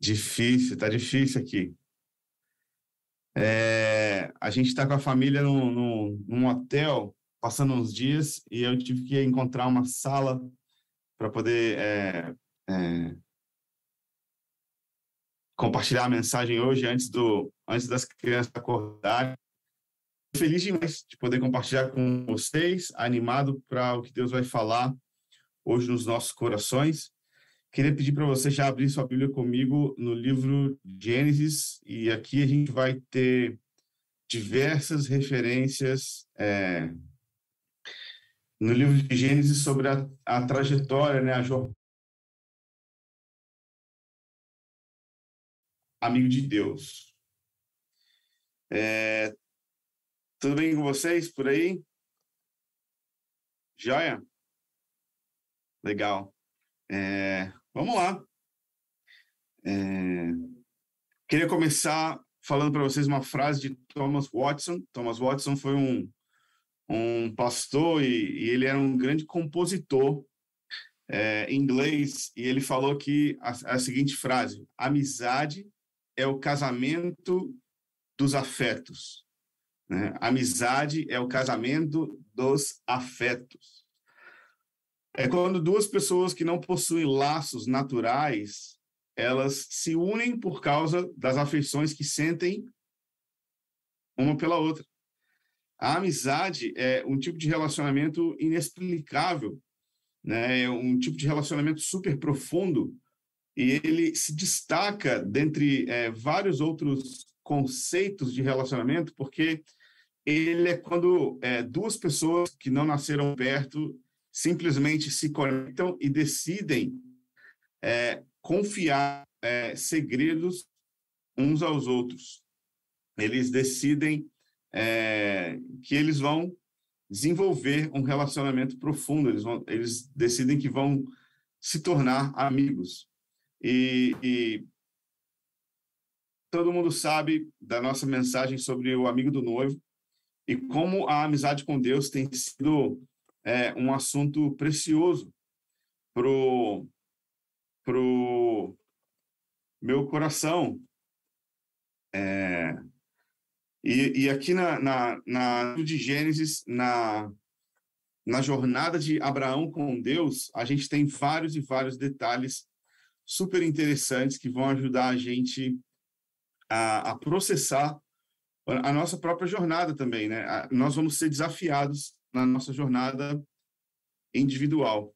Difícil, tá difícil aqui. É, a gente está com a família num, num, num, hotel, passando uns dias, e eu tive que encontrar uma sala para poder é, é, compartilhar a mensagem hoje, antes, do, antes das crianças acordarem. Feliz demais de poder compartilhar com vocês, animado para o que Deus vai falar hoje nos nossos corações. Queria pedir para você já abrir sua Bíblia comigo no livro Gênesis, e aqui a gente vai ter diversas referências é, no livro de Gênesis sobre a, a trajetória, né, a jornada. Amigo de Deus. É, tudo bem com vocês por aí? Joia? Legal. É, vamos lá. É, queria começar falando para vocês uma frase de Thomas Watson. Thomas Watson foi um, um pastor e, e ele era um grande compositor é, inglês e ele falou que a, a seguinte frase: amizade é o casamento dos afetos. Né? Amizade é o casamento dos afetos. É quando duas pessoas que não possuem laços naturais, elas se unem por causa das afeições que sentem uma pela outra. A amizade é um tipo de relacionamento inexplicável, né? É um tipo de relacionamento super profundo e ele se destaca dentre é, vários outros conceitos de relacionamento, porque ele é quando é, duas pessoas que não nasceram perto simplesmente se conectam e decidem é, confiar é, segredos uns aos outros. Eles decidem é, que eles vão desenvolver um relacionamento profundo, eles, vão, eles decidem que vão se tornar amigos. E, e todo mundo sabe da nossa mensagem sobre o amigo do noivo e como a amizade com Deus tem sido é um assunto precioso pro pro meu coração. É, e, e aqui na, na, na de Gênesis, na, na jornada de Abraão com Deus, a gente tem vários e vários detalhes super interessantes que vão ajudar a gente a, a processar a nossa própria jornada também, né? Nós vamos ser desafiados na nossa jornada individual.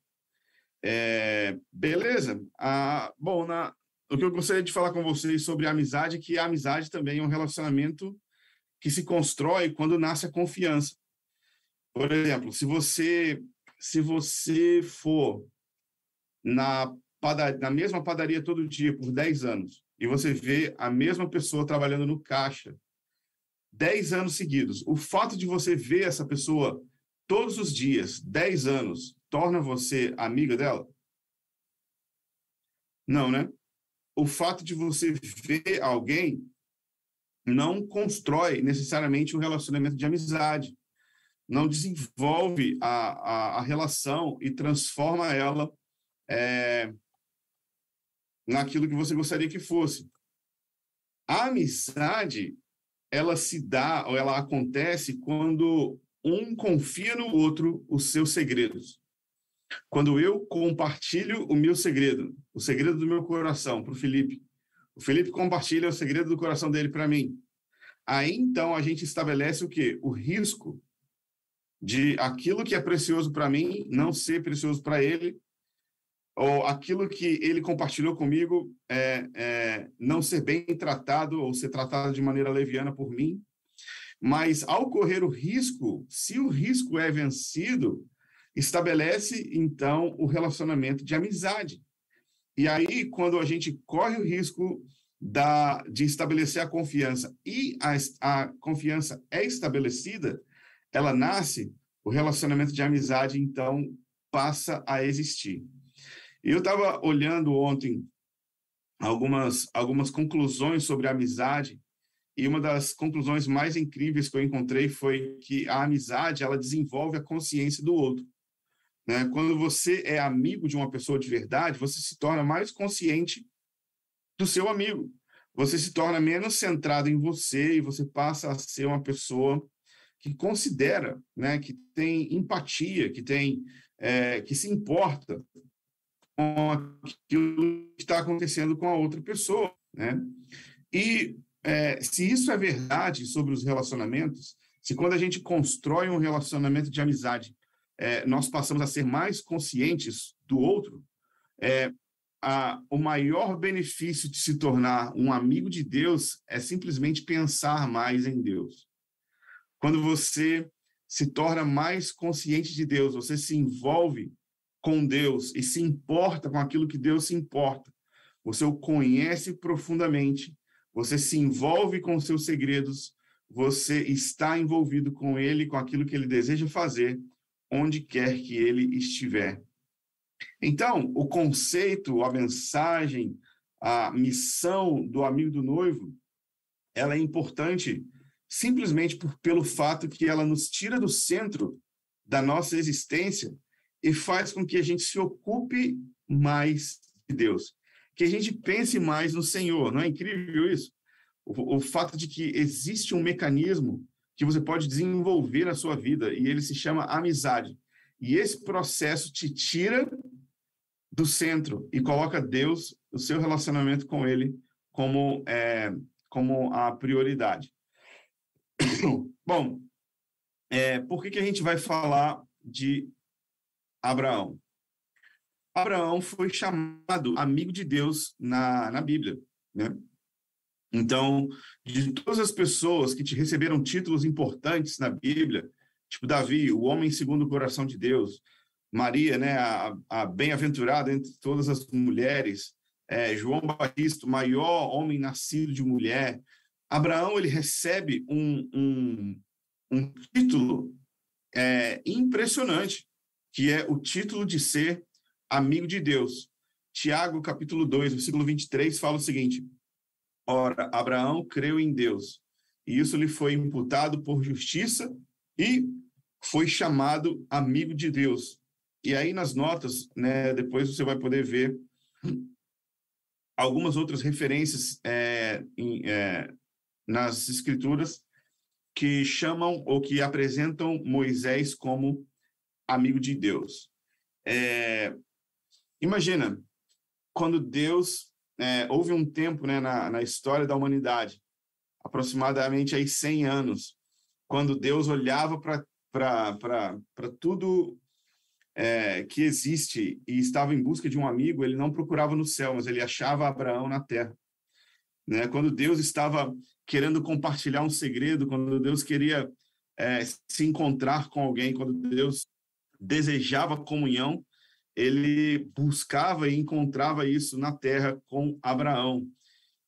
É, beleza. Ah, bom, na, o que eu gostaria de falar com vocês sobre a amizade é que a amizade também é um relacionamento que se constrói quando nasce a confiança. Por exemplo, se você se você for na, padaria, na mesma padaria todo dia por 10 anos e você vê a mesma pessoa trabalhando no caixa 10 anos seguidos, o fato de você ver essa pessoa todos os dias, 10 anos, torna você amiga dela? Não, né? O fato de você ver alguém não constrói necessariamente um relacionamento de amizade, não desenvolve a, a, a relação e transforma ela é, naquilo que você gostaria que fosse. A amizade, ela se dá, ou ela acontece quando um confia no outro os seus segredos. Quando eu compartilho o meu segredo, o segredo do meu coração para o Felipe, o Felipe compartilha o segredo do coração dele para mim. Aí então a gente estabelece o quê? O risco de aquilo que é precioso para mim não ser precioso para ele, ou aquilo que ele compartilhou comigo é, é, não ser bem tratado ou ser tratado de maneira leviana por mim. Mas ao correr o risco, se o risco é vencido, estabelece então o relacionamento de amizade. E aí, quando a gente corre o risco da, de estabelecer a confiança e a, a confiança é estabelecida, ela nasce, o relacionamento de amizade então passa a existir. Eu estava olhando ontem algumas, algumas conclusões sobre a amizade e uma das conclusões mais incríveis que eu encontrei foi que a amizade ela desenvolve a consciência do outro. Né? Quando você é amigo de uma pessoa de verdade, você se torna mais consciente do seu amigo. Você se torna menos centrado em você e você passa a ser uma pessoa que considera, né, que tem empatia, que tem, é, que se importa com aquilo que está acontecendo com a outra pessoa, né? E é, se isso é verdade sobre os relacionamentos, se quando a gente constrói um relacionamento de amizade, é, nós passamos a ser mais conscientes do outro, é, a, o maior benefício de se tornar um amigo de Deus é simplesmente pensar mais em Deus. Quando você se torna mais consciente de Deus, você se envolve com Deus e se importa com aquilo que Deus se importa. Você o conhece profundamente, você se envolve com seus segredos, você está envolvido com ele, com aquilo que ele deseja fazer, onde quer que ele estiver. Então, o conceito, a mensagem, a missão do amigo do noivo, ela é importante simplesmente por, pelo fato que ela nos tira do centro da nossa existência e faz com que a gente se ocupe mais de Deus, que a gente pense mais no Senhor. Não é incrível isso? O, o fato de que existe um mecanismo que você pode desenvolver na sua vida e ele se chama amizade. E esse processo te tira do centro e coloca Deus, o seu relacionamento com Ele, como, é, como a prioridade. Bom, é, por que, que a gente vai falar de Abraão. Abraão foi chamado amigo de Deus na, na Bíblia, né? Então, de todas as pessoas que te receberam títulos importantes na Bíblia, tipo Davi, o homem segundo o coração de Deus, Maria, né, a, a bem-aventurada entre todas as mulheres, é, João Batista, o maior homem nascido de mulher, Abraão ele recebe um, um, um título é, impressionante que é o título de ser amigo de Deus. Tiago, capítulo 2, versículo 23, fala o seguinte: Ora, Abraão creu em Deus, e isso lhe foi imputado por justiça e foi chamado amigo de Deus. E aí nas notas, né, depois você vai poder ver algumas outras referências é, em, é, nas escrituras que chamam ou que apresentam Moisés como amigo de Deus. É, imagina, quando Deus, é, houve um tempo né, na, na história da humanidade, aproximadamente aí 100 anos, quando Deus olhava para tudo é, que existe e estava em busca de um amigo, ele não procurava no céu, mas ele achava Abraão na terra. Né? Quando Deus estava querendo compartilhar um segredo, quando Deus queria é, se encontrar com alguém, quando Deus desejava comunhão, ele buscava e encontrava isso na terra com Abraão.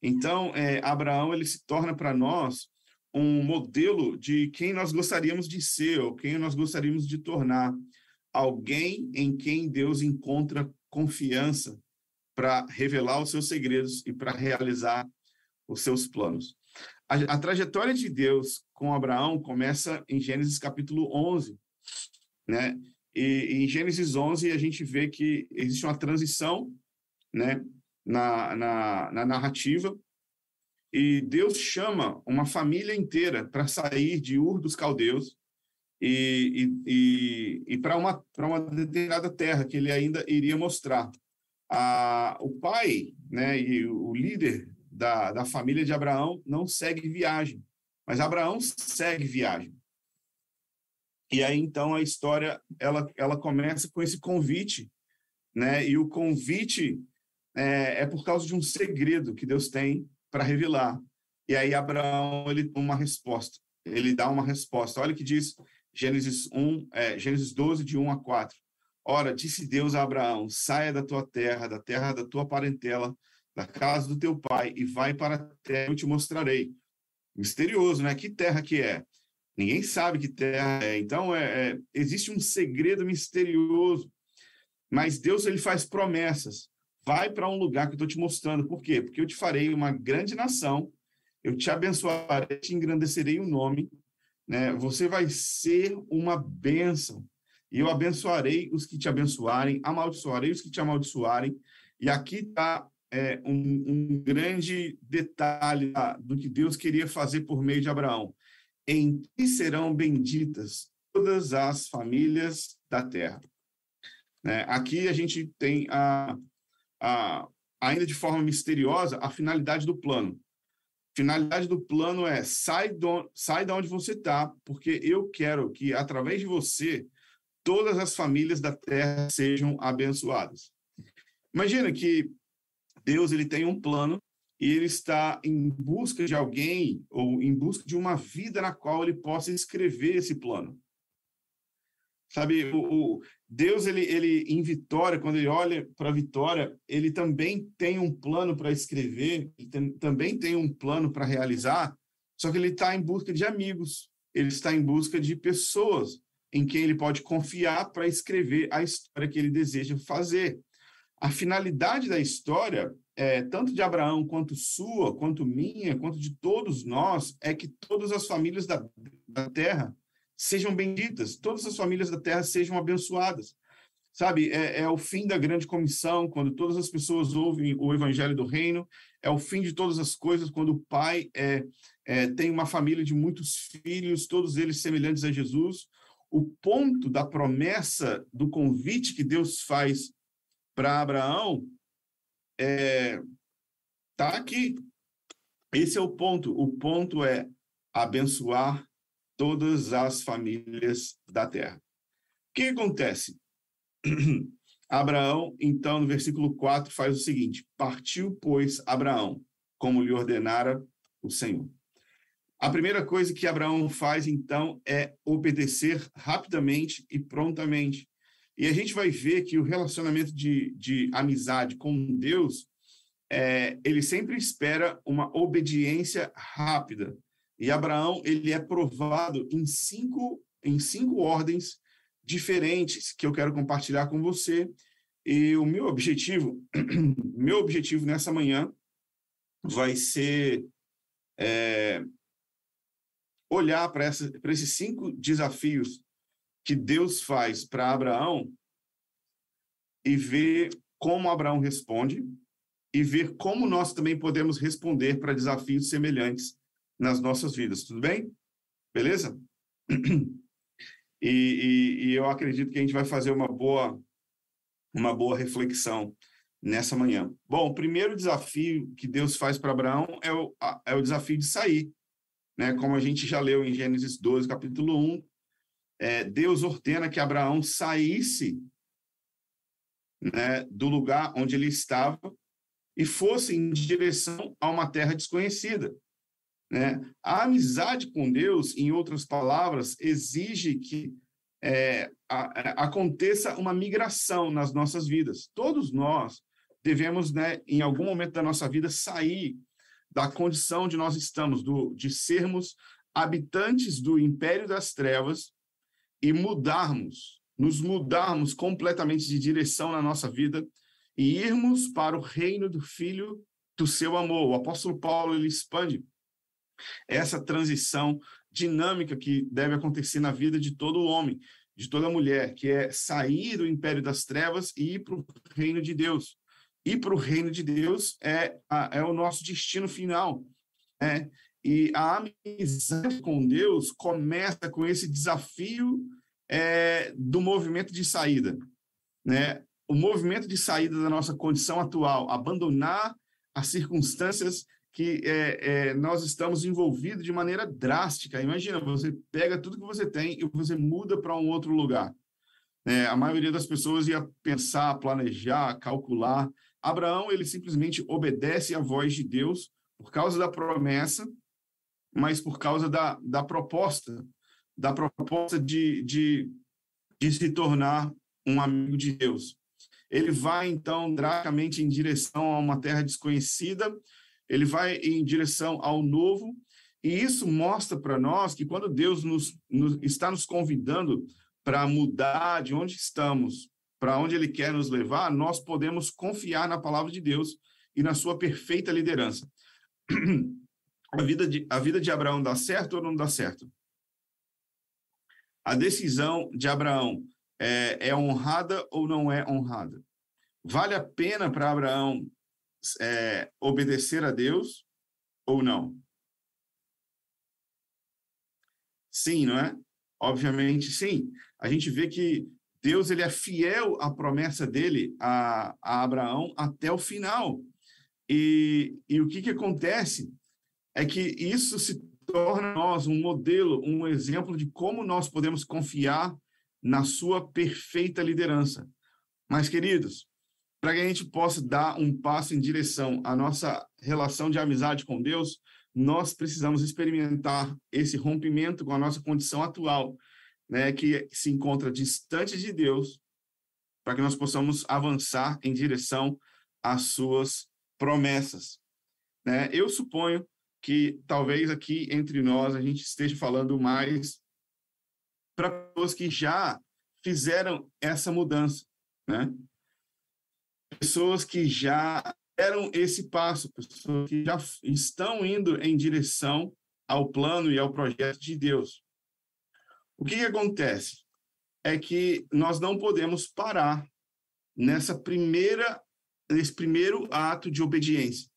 Então, é, Abraão ele se torna para nós um modelo de quem nós gostaríamos de ser ou quem nós gostaríamos de tornar. Alguém em quem Deus encontra confiança para revelar os seus segredos e para realizar os seus planos. A, a, trajetória de Deus com Abraão começa em Gênesis capítulo 11, né? E, em Gênesis 11 a gente vê que existe uma transição, né, na, na, na narrativa, e Deus chama uma família inteira para sair de Ur dos Caldeus e, e, e, e para uma, uma determinada terra que ele ainda iria mostrar. O pai né, e o líder da, da família de Abraão não segue viagem, mas Abraão segue viagem. E aí então a história ela ela começa com esse convite, né? E o convite é, é por causa de um segredo que Deus tem para revelar. E aí Abraão ele uma resposta. Ele dá uma resposta. Olha o que diz Gênesis 1, é, Gênesis 12 de 1 a 4. Ora, disse Deus a Abraão: Saia da tua terra, da terra da tua parentela, da casa do teu pai e vai para a terra que eu te mostrarei. Misterioso, né? Que terra que é? Ninguém sabe que terra é. Então, é, é, existe um segredo misterioso. Mas Deus ele faz promessas. Vai para um lugar que eu estou te mostrando. Por quê? Porque eu te farei uma grande nação, eu te abençoarei, te engrandecerei o nome. Né? Você vai ser uma bênção. e eu abençoarei os que te abençoarem, amaldiçoarei os que te amaldiçoarem. E aqui está é, um, um, grande detalhe do que Deus queria fazer por meio de Abraão. Em ti serão benditas todas as famílias da terra. Né? Aqui a gente tem, a, a, ainda de forma misteriosa, a finalidade do plano. Finalidade do plano é sai, do, sai de onde você está, porque eu quero que, através de você, todas as famílias da terra sejam abençoadas. Imagina que Deus ele tem um plano ele está em busca de alguém ou em busca de uma vida na qual ele possa escrever esse plano. Sabe, o, o Deus ele, ele em Vitória, quando ele olha para Vitória, ele também tem um plano para escrever, tem, também tem um plano para realizar, só que ele está em busca de amigos, ele está em busca de pessoas em quem ele pode confiar para escrever a história que ele deseja fazer. A finalidade da história, é, tanto de Abraão quanto sua, quanto minha, quanto de todos nós, é que todas as famílias da, da terra sejam benditas, todas as famílias da terra sejam abençoadas. Sabe, é, é, o fim da grande comissão, quando todas as pessoas ouvem o evangelho do reino, é o fim de todas as coisas, quando o pai é, é tem uma família de muitos filhos, todos eles semelhantes a Jesus, o ponto da promessa, do convite que Deus faz para Abraão, é, tá aqui. Esse é o ponto. O ponto é abençoar todas as famílias da terra. O que acontece? Abraão, então, no versículo 4, faz o seguinte: Partiu, pois, Abraão, como lhe ordenara o Senhor. A primeira coisa que Abraão faz, então, é obedecer rapidamente e prontamente. E a gente vai ver que o relacionamento de, de amizade com Deus, é, ele sempre espera uma obediência rápida. E Abraão, ele é provado em cinco, em cinco ordens diferentes que eu quero compartilhar com você. E o meu objetivo, meu objetivo nessa manhã vai ser é, olhar para esses cinco desafios que Deus faz para Abraão e ver como Abraão responde e ver como nós também podemos responder para desafios semelhantes nas nossas vidas. Tudo bem? Beleza? E, e, e, eu acredito que a gente vai fazer uma boa, uma boa reflexão nessa manhã. Bom, o primeiro desafio que Deus faz para Abraão é o, é o desafio de sair né? Como a gente já leu em Gênesis 12, capítulo 1, é, Deus ordena que Abraão saísse né, do lugar onde ele estava e fosse em direção a uma terra desconhecida. Né? A amizade com Deus, em outras palavras, exige que é, a, a, aconteça uma migração nas nossas vidas. Todos nós devemos, né, em algum momento da nossa vida, sair da condição de nós estamos, do, de sermos habitantes do império das trevas e mudarmos, nos mudarmos completamente de direção na nossa vida e irmos para o reino do Filho do seu amor. O apóstolo Paulo ele expande essa transição dinâmica que deve acontecer na vida de todo homem, de toda mulher, que é sair do império das trevas e ir para o reino de Deus ir para o reino de Deus é, é o nosso destino final. Né? E a amizade com Deus começa com esse desafio é, do movimento de saída. Né? O movimento de saída da nossa condição atual, abandonar as circunstâncias que é, é, nós estamos envolvidos de maneira drástica. Imagina, você pega tudo que você tem e você muda para um outro lugar. É, a maioria das pessoas ia pensar, planejar, calcular, Abraão, ele simplesmente obedece à voz de Deus por causa da promessa, mas por causa da, da proposta, da proposta de, de, de se tornar um amigo de Deus. Ele vai, então, drasticamente em direção a uma terra desconhecida, ele vai em direção ao novo, e isso mostra para nós que quando Deus nos, nos, está nos convidando para mudar de onde estamos para onde Ele quer nos levar, nós podemos confiar na palavra de Deus e na sua perfeita liderança. A vida de, a vida de Abraão dá certo ou não dá certo? A decisão de Abraão é, é honrada ou não é honrada? Vale a pena para Abraão é, obedecer a Deus ou não? Sim, não é? Obviamente, sim. A gente vê que Deus ele é fiel à promessa dele a, a Abraão até o final. E, e o que, que acontece é que isso se torna nós um modelo, um exemplo de como nós podemos confiar na sua perfeita liderança. Mas, queridos, para que a gente possa dar um passo em direção à nossa relação de amizade com Deus, nós precisamos experimentar esse rompimento com a nossa condição atual, né, que se encontra distante de Deus, para que nós possamos avançar em direção às suas promessas. Né? Eu suponho que talvez aqui entre nós a gente esteja falando mais para pessoas que já fizeram essa mudança, né? Pessoas que já deram esse passo, pessoas que já estão indo em direção ao plano e ao projeto de Deus. O que, que acontece? É que nós não podemos parar nessa primeira, nesse primeiro ato de obediência.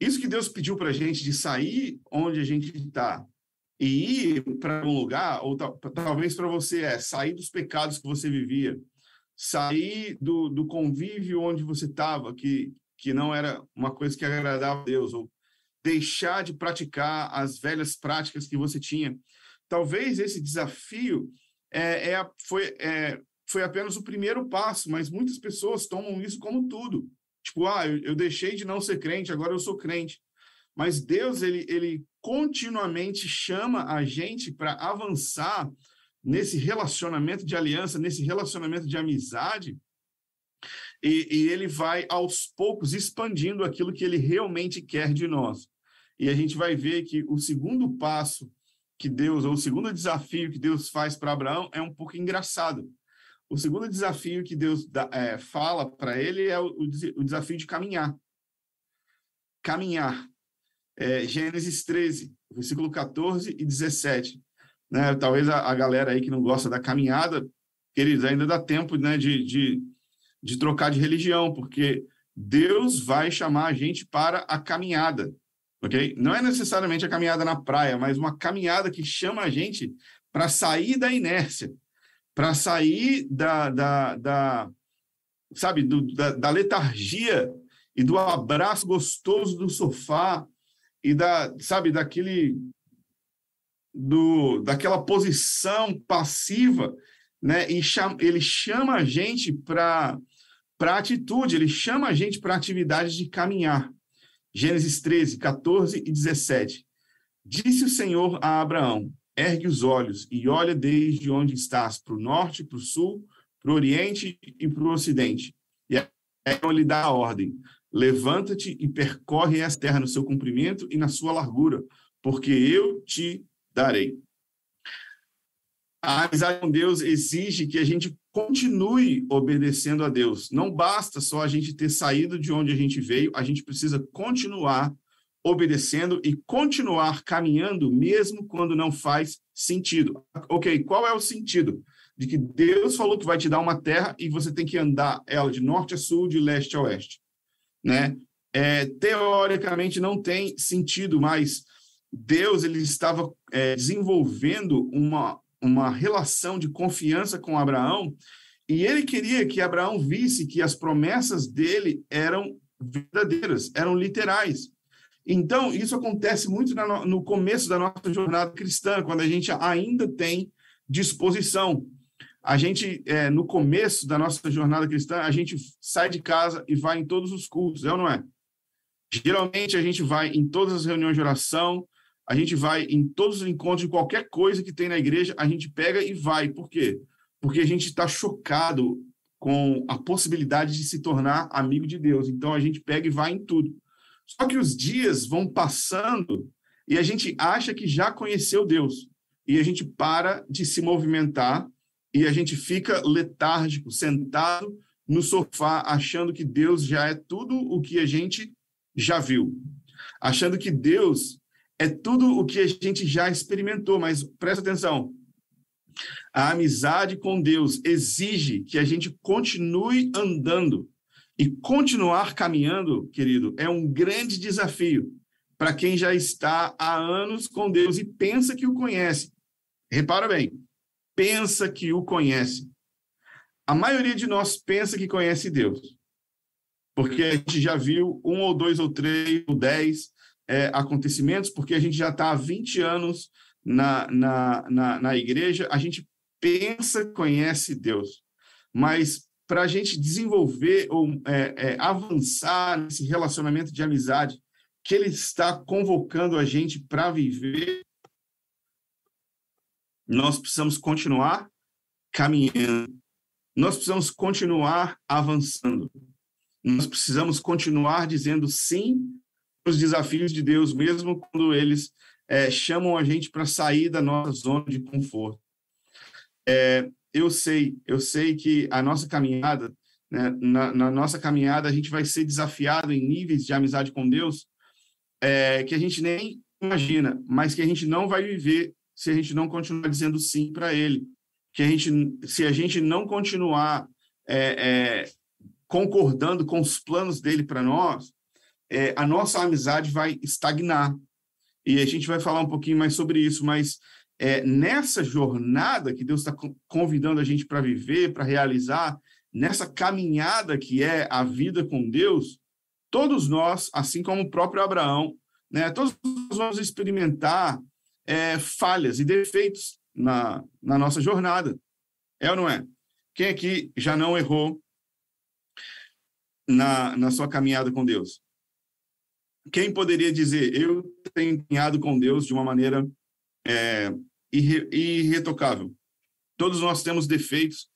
Isso que Deus pediu para a gente de sair onde a gente está e ir para um lugar, ou talvez para você é sair dos pecados que você vivia, sair do, do convívio onde você estava, que, que não era uma coisa que agradava a Deus, ou deixar de praticar as velhas práticas que você tinha. Talvez esse desafio é, é foi, é, foi apenas o primeiro passo, mas muitas pessoas tomam isso como tudo. Tipo, ah, eu, deixei de não ser crente, agora eu sou crente. Mas Deus, ele, ele continuamente chama a gente para avançar nesse relacionamento de aliança, nesse relacionamento de amizade, e, e, ele vai aos poucos expandindo aquilo que ele realmente quer de nós. E a gente vai ver que o segundo passo que Deus, ou o segundo desafio que Deus faz para Abraão é um pouco engraçado. O segundo desafio que Deus dá, é, fala para ele é o, o, desafio de caminhar. Caminhar. É, Gênesis 13, versículo 14 e 17. Né? Talvez a, a, galera aí que não gosta da caminhada, queridos, ainda dá tempo né, de, de, de trocar de religião, porque Deus vai chamar a gente para a caminhada, ok? Não é necessariamente a caminhada na praia, mas uma caminhada que chama a gente para sair da inércia, para sair da, da, da sabe, do, da, da, letargia e do abraço gostoso do sofá e da, sabe, daquele do, daquela posição passiva, né? E chama, ele chama a gente para para atitude, ele chama a gente para atividades de caminhar. Gênesis 13, 14 e 17. Disse o Senhor a Abraão: ergue os olhos e olha desde onde estás, para o norte, para o sul, para o oriente e para o ocidente. E aí ele dá a ordem: levanta-te e percorre essa terra no seu comprimento e na sua largura, porque eu te darei. A amizade com Deus exige que a gente continue obedecendo a Deus. Não basta só a gente ter saído de onde a gente veio, a gente precisa continuar obedecendo e continuar caminhando mesmo quando não faz sentido. Ok, qual é o sentido? De que Deus falou que vai te dar uma terra e você tem que andar ela de norte a sul, de leste a oeste. Né? É, teoricamente não tem sentido, mas Deus ele estava é, desenvolvendo uma, uma relação de confiança com Abraão e ele queria que Abraão visse que as promessas dele eram verdadeiras, eram literais. Então, isso acontece muito no começo da nossa jornada cristã, quando a gente ainda tem disposição. A gente, é, no começo da nossa jornada cristã, a gente sai de casa e vai em todos os cultos, é ou não é? Geralmente, a gente vai em todas as reuniões de oração, a gente vai em todos os encontros qualquer coisa que tem na igreja, a gente pega e vai. Por quê? Porque a gente está chocado com a possibilidade de se tornar amigo de Deus. Então, a gente pega e vai em tudo. Só que os dias vão passando e a gente acha que já conheceu Deus. E a gente para de se movimentar e a gente fica letárgico, sentado no sofá, achando que Deus já é tudo o que a gente já viu. Achando que Deus é tudo o que a gente já experimentou. Mas presta atenção: A amizade com Deus exige que a gente continue andando. E continuar caminhando, querido, é um grande desafio para quem já está há anos com Deus e pensa que o conhece. Repara bem, pensa que o conhece. A maioria de nós pensa que conhece Deus, porque a gente já viu um ou dois ou três ou dez é, acontecimentos, porque a gente já está há 20 anos na, na, na, na igreja, a gente pensa que conhece Deus, mas para a gente desenvolver ou é, é, avançar nesse relacionamento de amizade que Ele está convocando a gente para viver, nós precisamos continuar caminhando, nós precisamos continuar avançando, nós precisamos continuar dizendo sim os desafios de Deus, mesmo quando eles é, chamam a gente para sair da nossa zona de conforto. É, eu sei, eu sei que a nossa caminhada, né, na, na, nossa caminhada, a gente vai ser desafiado em níveis de amizade com Deus é, que a gente nem imagina, mas que a gente não vai viver se a gente não continuar dizendo sim para Ele. Que a gente, se a gente não continuar é, é, concordando com os planos dele para nós, é, a nossa amizade vai estagnar. E a gente vai falar um pouquinho mais sobre isso, mas é, nessa jornada que Deus está convidando a gente para viver, para realizar, nessa caminhada que é a vida com Deus, todos nós, assim como o próprio Abraão, né, todos nós vamos experimentar é, falhas e defeitos na, na nossa jornada. É ou não é? Quem aqui já não errou na, na sua caminhada com Deus? Quem poderia dizer, eu tenho caminhado com Deus de uma maneira é, irre, irretocável? Todos nós temos defeitos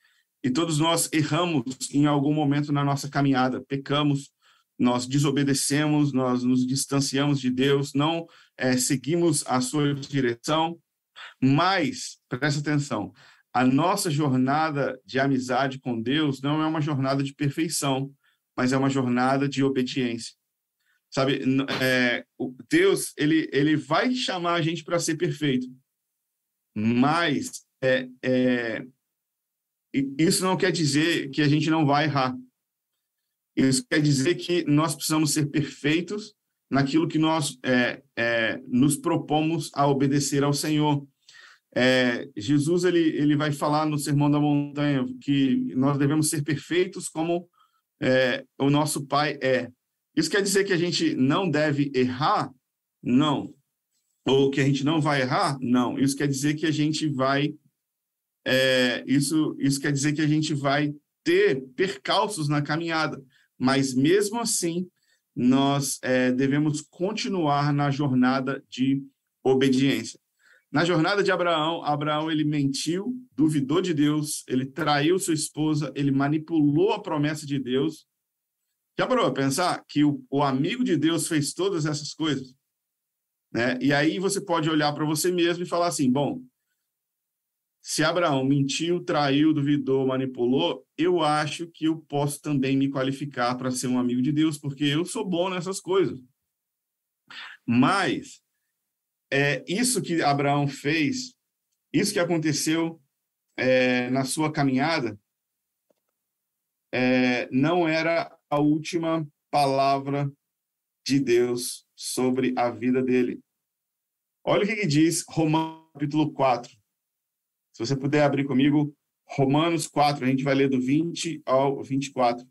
e todos nós erramos em algum momento na nossa caminhada, pecamos, nós desobedecemos, nós nos distanciamos de Deus, não é, seguimos a sua direção, mas, presta atenção, a nossa jornada de amizade com Deus não é uma jornada de perfeição, mas é uma jornada de obediência. Sabe, é, Deus, ele, ele vai chamar a gente para ser perfeito, mas é, é, isso não quer dizer que a gente não vai errar. Isso quer dizer que nós precisamos ser perfeitos naquilo que nós é, é, nos propomos a obedecer ao Senhor. É, Jesus ele, ele vai falar no Sermão da Montanha que nós devemos ser perfeitos como é, o nosso Pai é. Isso quer dizer que a gente não deve errar? Não. Ou que a gente não vai errar? Não. Isso quer dizer que a gente vai. É, isso, isso quer dizer que a gente vai ter percalços na caminhada mas mesmo assim, nós é, devemos continuar na jornada de obediência. Na jornada de Abraão, Abraão ele mentiu, duvidou de Deus, ele traiu sua esposa, ele manipulou a promessa de Deus. Já parou a pensar que o, o amigo de Deus fez todas essas coisas? Né? E aí você pode olhar para você mesmo e falar assim: bom, se Abraão mentiu, traiu, duvidou, manipulou, eu acho que eu posso também me qualificar para ser um amigo de Deus, porque eu sou bom nessas coisas. Mas é, isso que Abraão fez, isso que aconteceu é, na sua caminhada, é, não era a última palavra de Deus sobre a vida dele. Olha o que, que diz Romanos capítulo 4. Se você puder abrir comigo, Romanos 4, a gente vai ler do 20 ao 24.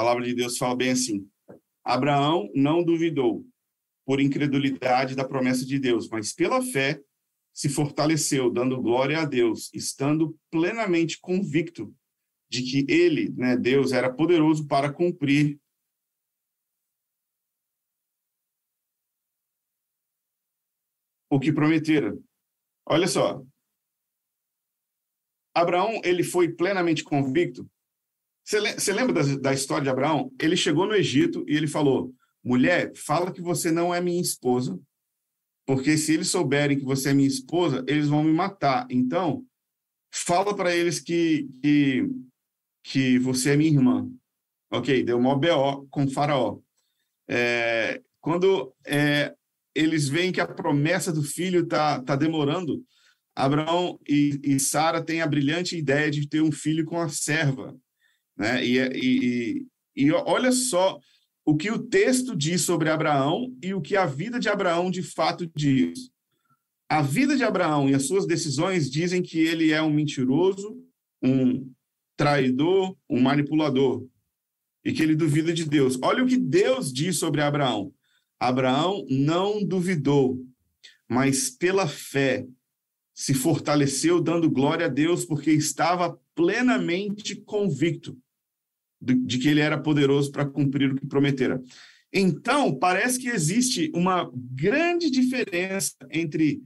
Palavra de Deus fala bem assim: Abraão não duvidou por incredulidade da promessa de Deus, mas pela fé se fortaleceu, dando glória a Deus, estando plenamente convicto de que ele, né, Deus, era poderoso para cumprir o que prometera. Olha só. Abraão, ele foi plenamente convicto você lembra da, da, história de Abraão? Ele chegou no Egito e ele falou: mulher, fala que você não é minha esposa, porque se eles souberem que você é minha esposa, eles vão me matar. Então, fala para eles que, que, que você é minha irmã. Ok, deu uma BO com Faraó. É, quando é, eles veem que a promessa do filho está tá demorando, Abraão e, e Sara têm a brilhante ideia de ter um filho com a serva. Né? E, e, e olha só o que o texto diz sobre Abraão e o que a vida de Abraão de fato diz. A vida de Abraão e as suas decisões dizem que ele é um mentiroso, um traidor, um manipulador e que ele duvida de Deus. Olha o que Deus diz sobre Abraão. Abraão não duvidou, mas pela fé se fortaleceu, dando glória a Deus, porque estava plenamente convicto de que ele era poderoso para cumprir o que prometera. Então, parece que existe uma grande diferença entre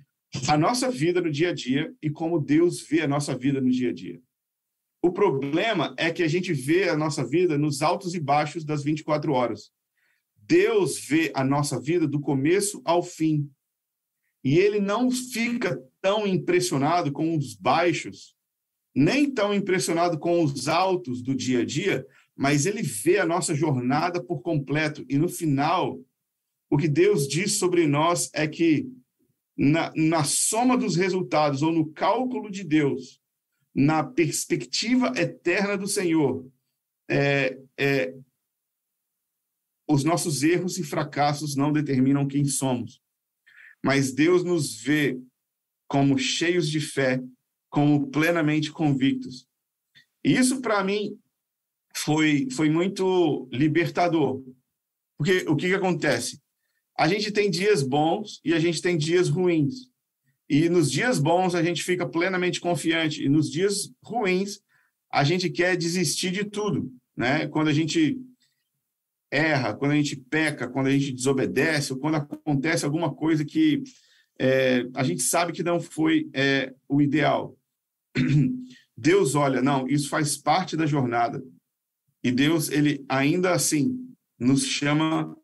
a nossa vida no dia a dia e como Deus vê a nossa vida no dia a dia. O problema é que a gente vê a nossa vida nos altos e baixos das 24 horas. Deus vê a nossa vida do começo ao fim. E ele não fica tão impressionado com os baixos, nem tão impressionado com os altos do dia a dia, mas ele vê a nossa jornada por completo. E no final, o que Deus diz sobre nós é que, na, na soma dos resultados, ou no cálculo de Deus, na perspectiva eterna do Senhor, é, é, os nossos erros e fracassos não determinam quem somos. Mas Deus nos vê como cheios de fé, como plenamente convictos. E isso, para mim, foi, foi muito libertador. Porque o que, que acontece? A gente tem dias bons e a gente tem dias ruins. E nos dias bons a gente fica plenamente confiante, e nos dias ruins a gente quer desistir de tudo. Né? Quando a gente erra, quando a gente peca, quando a gente desobedece, ou quando acontece alguma coisa que é, a gente sabe que não foi é, o ideal. Deus olha, não, isso faz parte da jornada. E Deus, ele ainda assim nos chama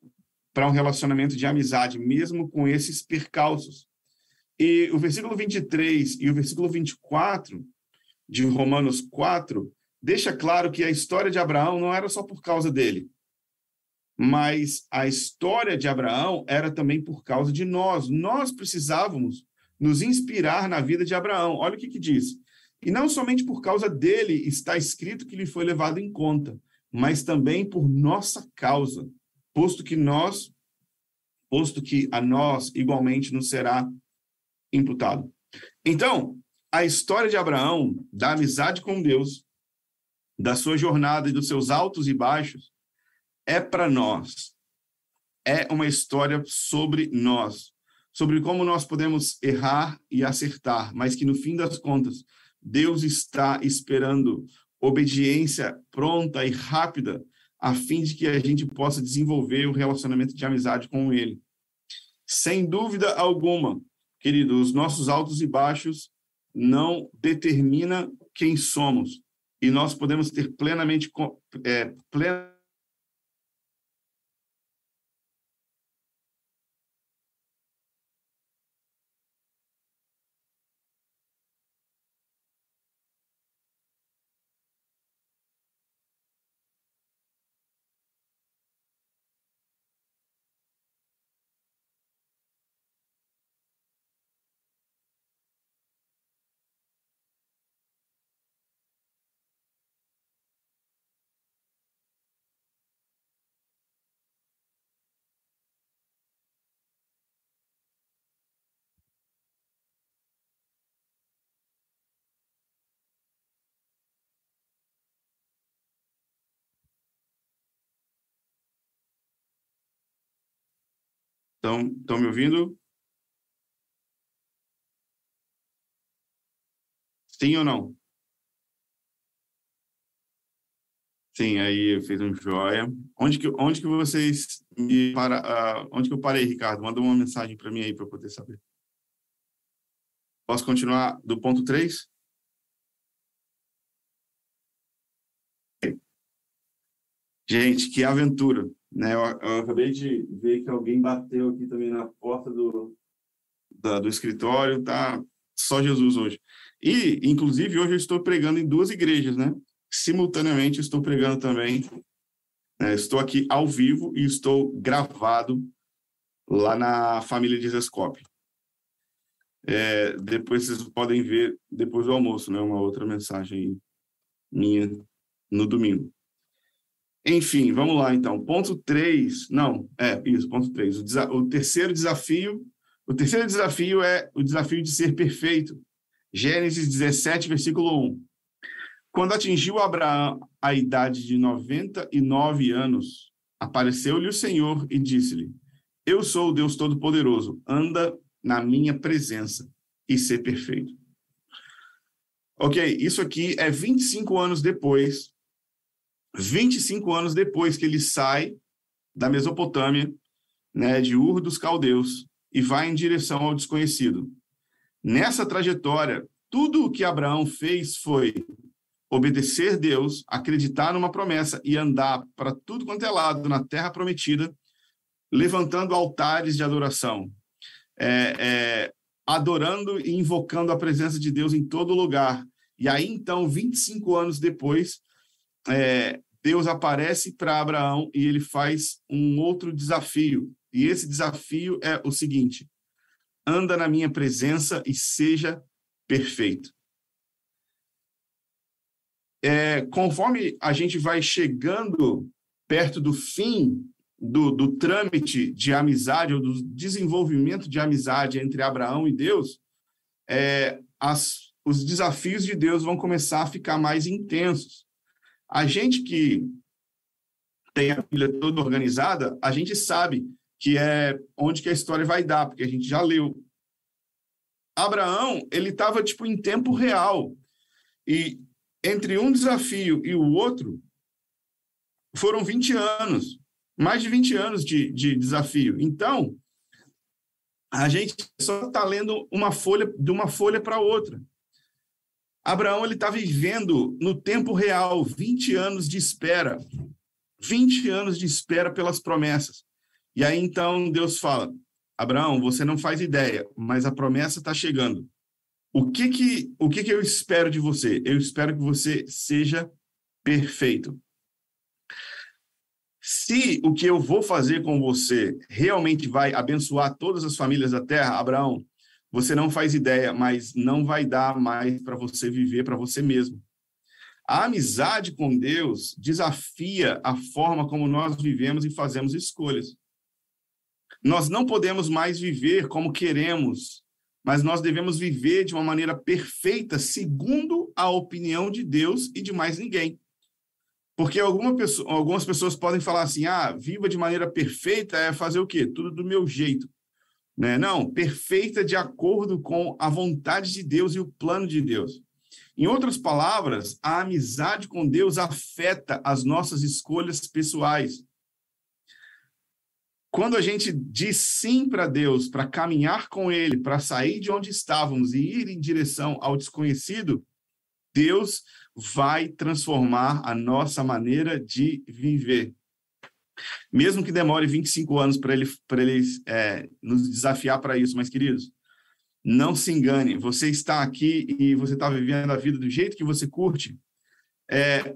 para um relacionamento de amizade, mesmo com esses percalços. E o versículo 23 e o versículo 24 de Romanos 4 deixa claro que a história de Abraão não era só por causa dele, mas a história de Abraão era também por causa de nós. Nós precisávamos nos inspirar na vida de Abraão. Olha o que, que diz. E não somente por causa dele está escrito que ele foi levado em conta, mas também por nossa causa, posto que nós, posto que a nós igualmente nos será imputado. Então, a história de Abraão, da amizade com Deus, da sua jornada e dos seus altos e baixos, é para nós. É uma história sobre nós, sobre como nós podemos errar e acertar, mas que no fim das contas, Deus está esperando obediência pronta e rápida, a fim de que a gente possa desenvolver o relacionamento de amizade com Ele. Sem dúvida alguma, querido, os nossos altos e baixos não determina quem somos e nós podemos ter plenamente é, Estão, me ouvindo? Sim ou não? Sim, aí eu fiz um joia. Onde que, onde que vocês me para, uh, onde que eu parei, Ricardo? Manda uma mensagem para mim aí para eu poder saber. Posso continuar do ponto 3? Gente, que aventura. Né? Eu, eu, acabei de ver que alguém bateu aqui também na porta do, da, do escritório, tá só Jesus hoje. E, inclusive, hoje eu estou pregando em duas igrejas, né? Simultaneamente estou pregando também. Né? Estou aqui ao vivo e estou gravado lá na família de Zescope. É, depois vocês podem ver, depois do almoço, né? Uma outra mensagem minha no domingo. Enfim, vamos lá então. Ponto 3, não, é isso, ponto 3. O, o, terceiro desafio, o terceiro desafio é o desafio de ser perfeito. Gênesis 17, versículo 1. Quando atingiu Abraão a idade de 99 anos, apareceu-lhe o Senhor e disse-lhe: Eu sou o Deus Todo-Poderoso, anda na minha presença e ser perfeito. Ok, isso aqui é 25 anos depois 25 anos depois que ele sai da Mesopotâmia, né, de Ur dos Caldeus, e vai em direção ao desconhecido. Nessa trajetória, tudo o que Abraão fez foi obedecer Deus, acreditar numa promessa e andar para tudo quanto é lado na terra prometida, levantando altares de adoração, é, é, adorando e invocando a presença de Deus em todo lugar. E aí, então, 25 anos depois, é, Deus aparece para Abraão e ele faz um outro desafio. E esse desafio é o seguinte: anda na minha presença e seja perfeito. É, conforme a gente vai chegando perto do fim do, do trâmite de amizade, ou do desenvolvimento de amizade entre Abraão e Deus, é, as, os desafios de Deus vão começar a ficar mais intensos. A gente que tem a Bíblia toda organizada, a gente sabe que é onde que a história vai dar, porque a gente já leu. Abraão, ele estava tipo em tempo real. E entre um desafio e o outro, foram 20 anos, mais de 20 anos de, de desafio. Então, a gente só está lendo uma folha de uma folha para outra. Abraão ele está vivendo no tempo real 20 anos de espera. 20 anos de espera pelas promessas. E aí então Deus fala: Abraão, você não faz ideia, mas a promessa está chegando. O que que o que que eu espero de você? Eu espero que você seja perfeito. Se o que eu vou fazer com você realmente vai abençoar todas as famílias da terra, Abraão, você não faz ideia, mas não vai dar mais para você viver para você mesmo. A amizade com Deus desafia a forma como nós vivemos e fazemos escolhas. Nós não podemos mais viver como queremos, mas nós devemos viver de uma maneira perfeita, segundo a opinião de Deus e de mais ninguém. Porque alguma pessoa, algumas pessoas podem falar assim: ah, viva de maneira perfeita é fazer o quê? Tudo do meu jeito. Né? Não, perfeita de acordo com a vontade de Deus e o plano de Deus. Em outras palavras, a amizade com Deus afeta as nossas escolhas pessoais. Quando a gente diz sim para Deus, para caminhar com Ele, para sair de onde estávamos e ir em direção ao desconhecido, Deus vai transformar a nossa maneira de viver. Mesmo que demore 25 anos para ele, ele é, nos desafiar para isso, mas, queridos, não se engane. Você está aqui e você está vivendo a vida do jeito que você curte. É,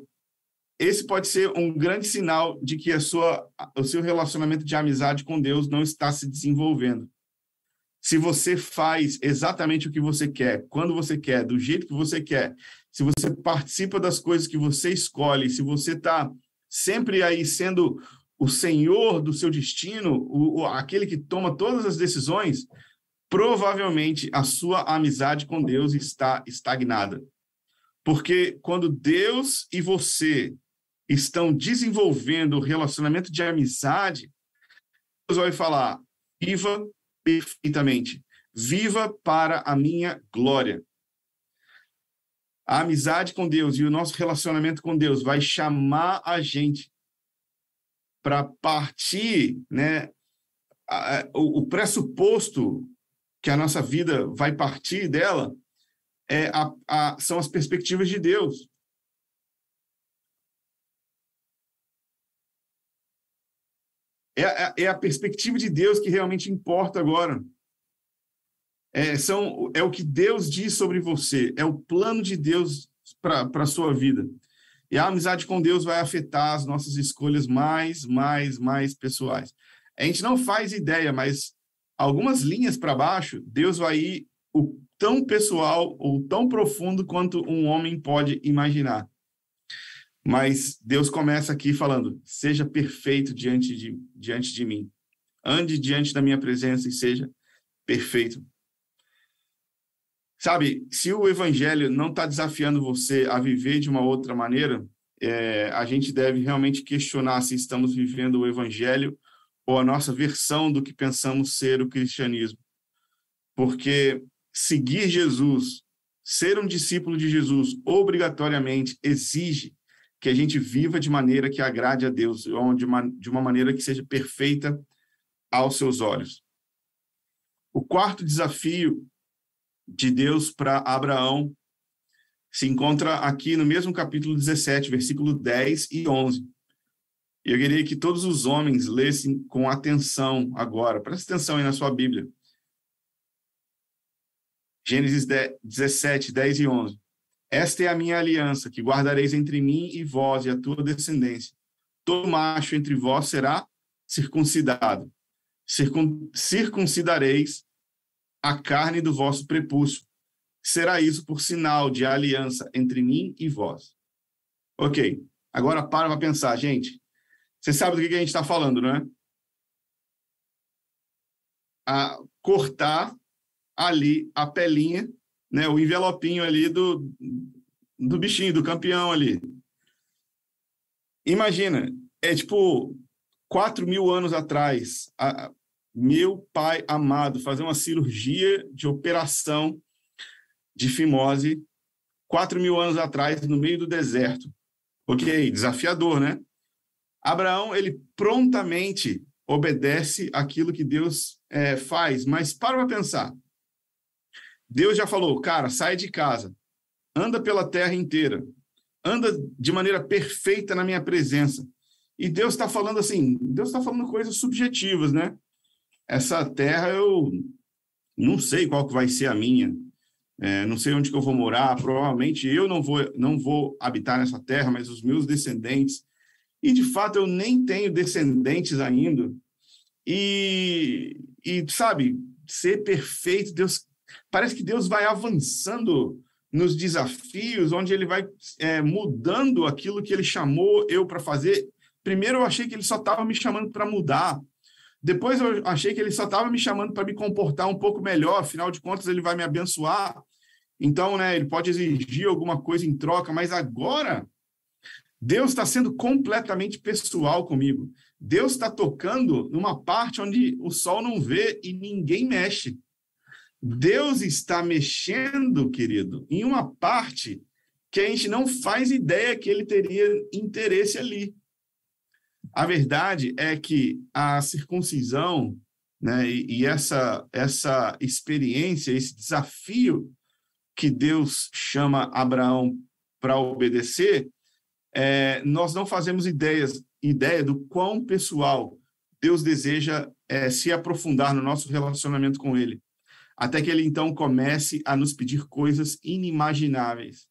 esse pode ser um grande sinal de que a sua, o seu relacionamento de amizade com Deus não está se desenvolvendo. Se você faz exatamente o que você quer, quando você quer, do jeito que você quer, se você participa das coisas que você escolhe, se você está sempre aí sendo o senhor do seu destino, o, o, aquele que toma todas as decisões, provavelmente a sua amizade com Deus está estagnada. Porque quando Deus e você estão desenvolvendo o relacionamento de amizade, Deus vai falar: viva perfeitamente, viva para a minha glória. A amizade com Deus e o nosso relacionamento com Deus vai chamar a gente para partir, né, a, o, o, pressuposto que a nossa vida vai partir dela é a, a, são as perspectivas de Deus. É, é, é a perspectiva de Deus que realmente importa agora. É, são, é o que Deus diz sobre você, é o plano de Deus para a sua vida. E a amizade com Deus vai afetar as nossas escolhas mais, mais, mais pessoais. A gente não faz ideia, mas algumas linhas para baixo, Deus vai ir o tão pessoal ou tão profundo quanto um homem pode imaginar. Mas Deus começa aqui falando: seja perfeito diante de, diante de mim. Ande diante da minha presença e seja perfeito. Sabe, se o evangelho não está desafiando você a viver de uma outra maneira, é, a gente deve realmente questionar se estamos vivendo o evangelho ou a nossa versão do que pensamos ser o cristianismo. Porque seguir Jesus, ser um discípulo de Jesus, obrigatoriamente exige que a gente viva de maneira que agrade a Deus, ou de uma, de uma maneira que seja perfeita aos seus olhos. O quarto desafio de Deus para Abraão se encontra aqui no mesmo capítulo 17, versículo 10 e 11. Eu queria que todos os homens lessem com atenção agora. Preste atenção aí na sua Bíblia. Gênesis 17, 10 e 11. Esta é a minha aliança, que guardareis entre mim e vós e a tua descendência. Todo macho entre vós será circuncidado. Circun circuncidareis a carne do vosso prepúcio. Será isso por sinal de aliança entre mim e vós. Ok, agora para para pensar, gente. Você sabe do que a gente está falando, não é? A cortar ali a pelinha, né, o envelopinho ali do, do bichinho, do campeão ali. Imagina, é tipo quatro mil anos atrás, a, meu pai amado, fazer uma cirurgia de operação de fimose quatro mil anos atrás, no meio do deserto. Ok, desafiador, né? Abraão, ele prontamente obedece aquilo que Deus é, faz, mas para para pensar. Deus já falou, cara, sai de casa, anda pela terra inteira, anda de maneira perfeita na minha presença. E Deus está falando assim, Deus está falando coisas subjetivas, né? Essa terra eu não sei qual que vai ser a minha, é, não sei onde que eu vou morar, provavelmente eu não vou, não vou habitar nessa terra, mas os meus descendentes. E, de fato, eu nem tenho descendentes ainda. E, e sabe, ser perfeito, Deus parece que Deus vai avançando nos desafios, onde ele vai é, mudando aquilo que ele chamou eu para fazer. Primeiro eu achei que ele só estava me chamando para mudar, depois eu achei que ele só estava me chamando para me comportar um pouco melhor, afinal de contas ele vai me abençoar. Então, né, ele pode exigir alguma coisa em troca, mas agora Deus está sendo completamente pessoal comigo. Deus está tocando numa parte onde o sol não vê e ninguém mexe. Deus está mexendo, querido, em uma parte que a gente não faz ideia que ele teria interesse ali. A verdade é que a circuncisão né, e, e essa, essa experiência, esse desafio que Deus chama Abraão para obedecer, é, nós não fazemos ideias, ideia do quão pessoal Deus deseja é, se aprofundar no nosso relacionamento com Ele, até que Ele então comece a nos pedir coisas inimagináveis.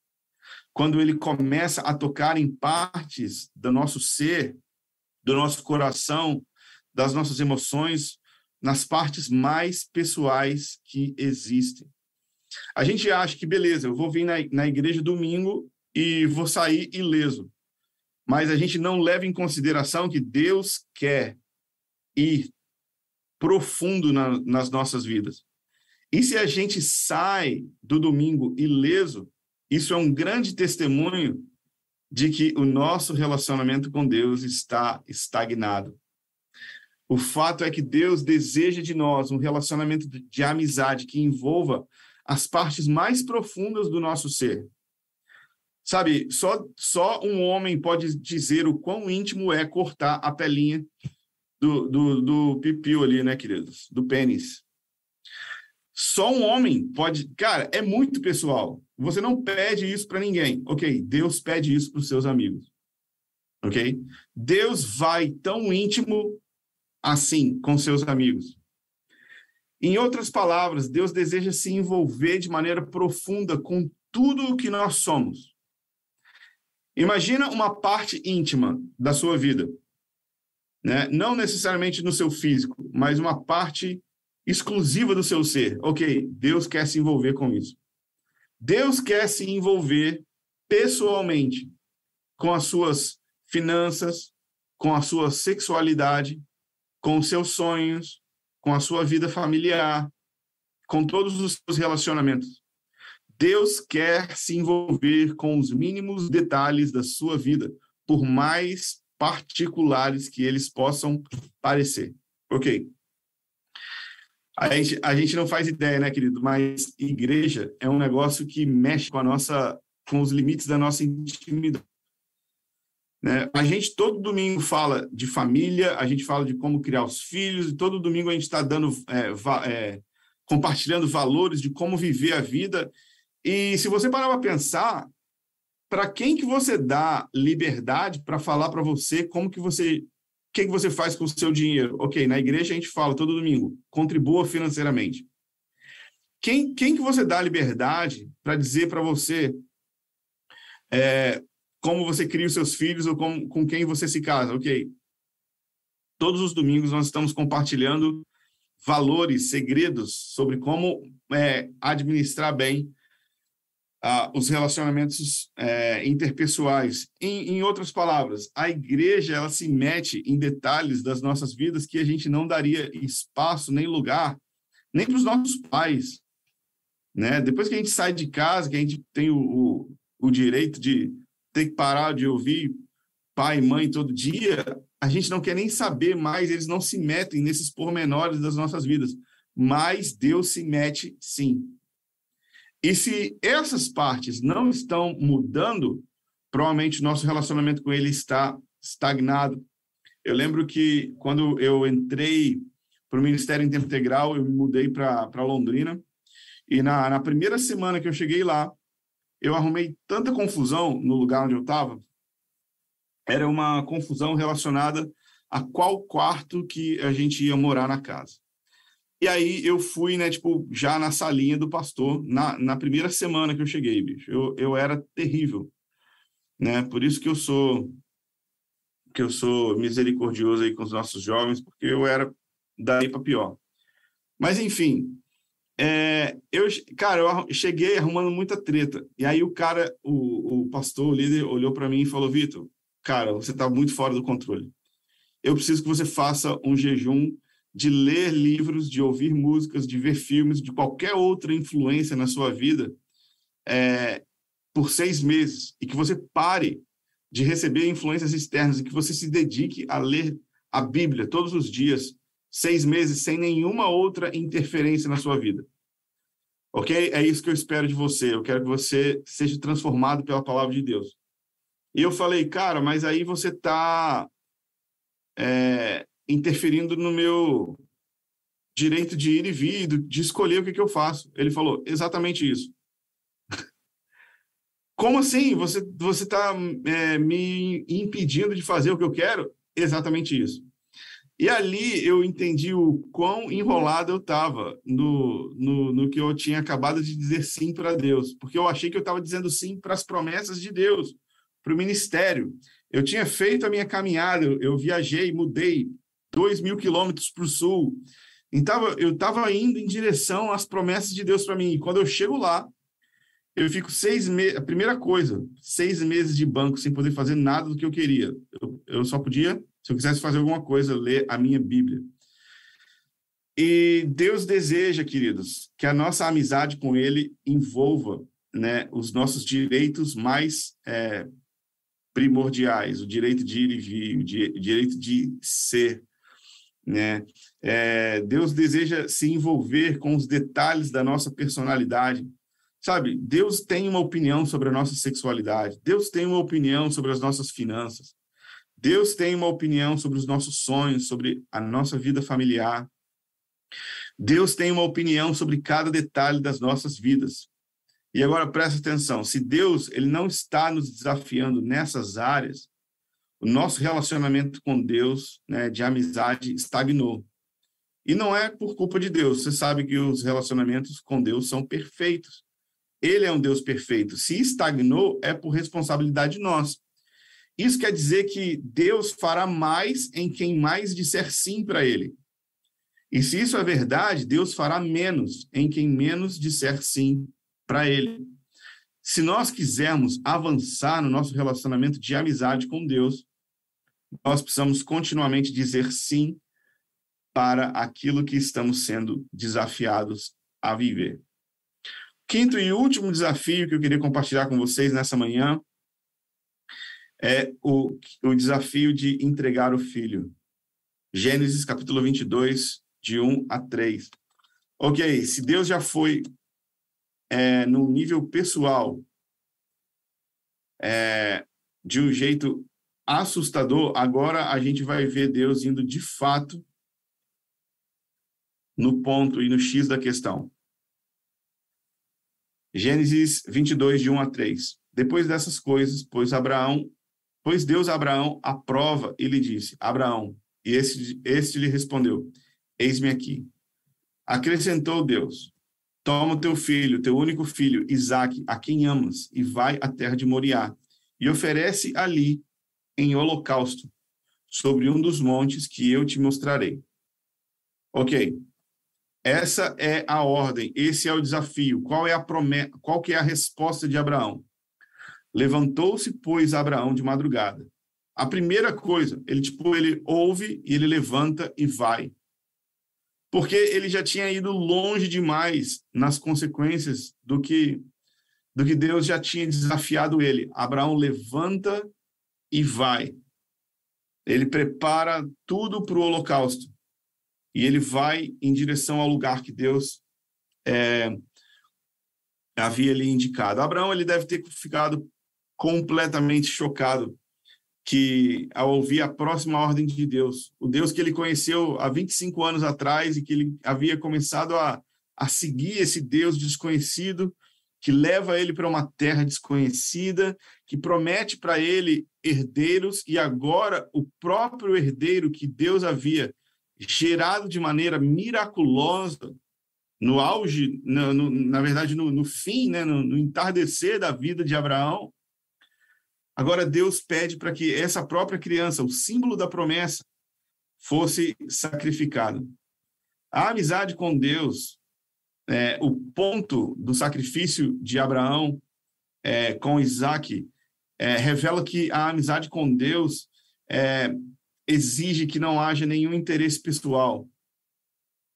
Quando Ele começa a tocar em partes do nosso ser do nosso coração, das nossas emoções, nas partes mais pessoais que existem. A gente acha que, beleza, eu vou vir na, na igreja domingo e vou sair ileso. Mas a gente não leva em consideração que Deus quer ir profundo na, nas nossas vidas. E se a gente sai do domingo ileso, isso é um grande testemunho de que o nosso relacionamento com Deus está estagnado. O fato é que Deus deseja de nós um relacionamento de amizade que envolva as partes mais profundas do nosso ser. Sabe, só, só um homem pode dizer o quão íntimo é cortar a pelinha do, do, do pipiu ali, né, queridos? Do pênis. Só um homem pode. Cara, é muito pessoal. Você não pede isso para ninguém. Ok, Deus pede isso para os seus amigos. Ok? Deus vai tão íntimo assim com seus amigos. Em outras palavras, Deus deseja se envolver de maneira profunda com tudo o que nós somos. Imagina uma parte íntima da sua vida, né? não necessariamente no seu físico, mas uma parte exclusiva do seu ser. Ok, Deus quer se envolver com isso. Deus quer se envolver pessoalmente com as suas finanças, com a sua sexualidade, com os seus sonhos, com a sua vida familiar, com todos os seus relacionamentos. Deus quer se envolver com os mínimos detalhes da sua vida, por mais particulares que eles possam parecer. Ok. A gente, a gente não faz ideia, né, querido? Mas igreja é um negócio que mexe com a nossa, com os limites da nossa intimidade. Né? A gente todo domingo fala de família, a gente fala de como criar os filhos, e todo domingo a gente está dando, é, va, é, compartilhando valores de como viver a vida. E se você parar para pensar, para quem que você dá liberdade para falar para você como que você, que que você faz com o seu dinheiro? Ok, na igreja a gente fala todo domingo, contribua financeiramente. Quem, quem que você dá liberdade para dizer para você é, como você cria os seus filhos ou com, com quem você se casa, ok? Todos os domingos nós estamos compartilhando valores, segredos sobre como é, administrar bem uh, os relacionamentos é, interpessoais. Em, em, outras palavras, a igreja ela se mete em detalhes das nossas vidas que a gente não daria espaço nem lugar nem para os nossos pais, né? Depois que a gente sai de casa, que a gente tem o, o, o direito de ter que parar de ouvir pai e mãe todo dia, a gente não quer nem saber mais, eles não se metem nesses pormenores das nossas vidas. Mas Deus se mete sim. E se essas partes não estão mudando, provavelmente nosso relacionamento com ele está estagnado. Eu lembro que quando eu entrei para o Ministério em Tempo Integral, eu me mudei para Londrina, e na, na primeira semana que eu cheguei lá, eu arrumei tanta confusão no lugar onde eu estava. Era uma confusão relacionada a qual quarto que a gente ia morar na casa. E aí eu fui, né, tipo, já na salinha do pastor, na, na primeira semana que eu cheguei, bicho. Eu, eu era terrível, né? Por isso que eu sou que eu sou misericordioso aí com os nossos jovens, porque eu era daí para pior. Mas enfim, é, eu, cara, eu cheguei arrumando muita treta. E aí o cara, o, o pastor, o líder, olhou para mim e falou: Vitor, cara, você está muito fora do controle. Eu preciso que você faça um jejum de ler livros, de ouvir músicas, de ver filmes, de qualquer outra influência na sua vida é, por seis meses. E que você pare de receber influências externas e que você se dedique a ler a Bíblia todos os dias seis meses sem nenhuma outra interferência na sua vida. Ok? É isso que eu espero de você. Eu quero que você seja transformado pela palavra de Deus. E eu falei, cara, mas aí você está é, interferindo no meu direito de ir e vir, de escolher o que, que eu faço. Ele falou exatamente isso. Como assim? Você você está é, me impedindo de fazer o que eu quero? Exatamente isso. E ali eu entendi o quão enrolado eu estava no, no, no, que eu tinha acabado de dizer sim para Deus, porque eu achei que eu estava dizendo sim para as promessas de Deus, para o ministério. Eu tinha feito a minha caminhada, eu, eu viajei, mudei dois mil quilômetros para o sul. Então, eu estava indo em direção às promessas de Deus para mim. E quando eu chego lá, eu fico seis meses. A primeira coisa, seis meses de banco sem poder fazer nada do que eu queria. Eu, eu só podia se eu quisesse fazer alguma coisa, ler a minha Bíblia. E Deus deseja, queridos, que a nossa amizade com Ele envolva né, os nossos direitos mais é, primordiais, o direito de ir e vir, o, di o direito de ser. Né? É, Deus deseja se envolver com os detalhes da nossa personalidade. Sabe, Deus tem uma opinião sobre a nossa sexualidade, Deus tem uma opinião sobre as nossas finanças, Deus tem uma opinião sobre os nossos sonhos, sobre a nossa vida familiar. Deus tem uma opinião sobre cada detalhe das nossas vidas. E agora presta atenção, se Deus ele não está nos desafiando nessas áreas, o nosso relacionamento com Deus, né, de amizade, estagnou. E não é por culpa de Deus. Você sabe que os relacionamentos com Deus são perfeitos. Ele é um Deus perfeito. Se estagnou, é por responsabilidade nossa. Isso quer dizer que Deus fará mais em quem mais disser sim para ele. E se isso é verdade, Deus fará menos em quem menos disser sim para ele. Se nós quisermos avançar no nosso relacionamento de amizade com Deus, nós precisamos continuamente dizer sim para aquilo que estamos sendo desafiados a viver. Quinto e último desafio que eu queria compartilhar com vocês nessa manhã é o, o desafio de entregar o filho. Gênesis capítulo 22, de 1 a 3. Ok, se Deus já foi é, no nível pessoal é, de um jeito assustador, agora a gente vai ver Deus indo de fato no ponto e no X da questão. Gênesis 22, de 1 a 3. Depois dessas coisas, pois Abraão, pois Deus Abraão a prova e lhe disse: Abraão, e este, este lhe respondeu: Eis-me aqui. Acrescentou Deus: Toma o teu filho, teu único filho, Isaque, a quem amas, e vai à terra de Moriá, e oferece ali em holocausto, sobre um dos montes que eu te mostrarei. Ok. Essa é a ordem, esse é o desafio. Qual é a promessa, qual que é a resposta de Abraão? Levantou-se, pois, Abraão de madrugada. A primeira coisa, ele tipo, ele ouve e ele levanta e vai. Porque ele já tinha ido longe demais nas consequências do que do que Deus já tinha desafiado ele. Abraão levanta e vai. Ele prepara tudo para o holocausto e ele vai em direção ao lugar que Deus é, havia lhe indicado. Abraão ele deve ter ficado completamente chocado que ao ouvir a próxima ordem de Deus, o Deus que ele conheceu há 25 anos atrás e que ele havia começado a, a seguir esse Deus desconhecido, que leva ele para uma terra desconhecida, que promete para ele herdeiros e agora o próprio herdeiro que Deus havia gerado de maneira miraculosa, no auge, no, no, na verdade, no, no fim, né, no, entardecer da vida de Abraão. Agora, Deus pede para que essa própria criança, o símbolo da promessa, fosse sacrificado. A amizade com Deus, é, o ponto do sacrifício de Abraão é, com Isaac, é, revela que a amizade com Deus é, exige que não haja nenhum interesse pessoal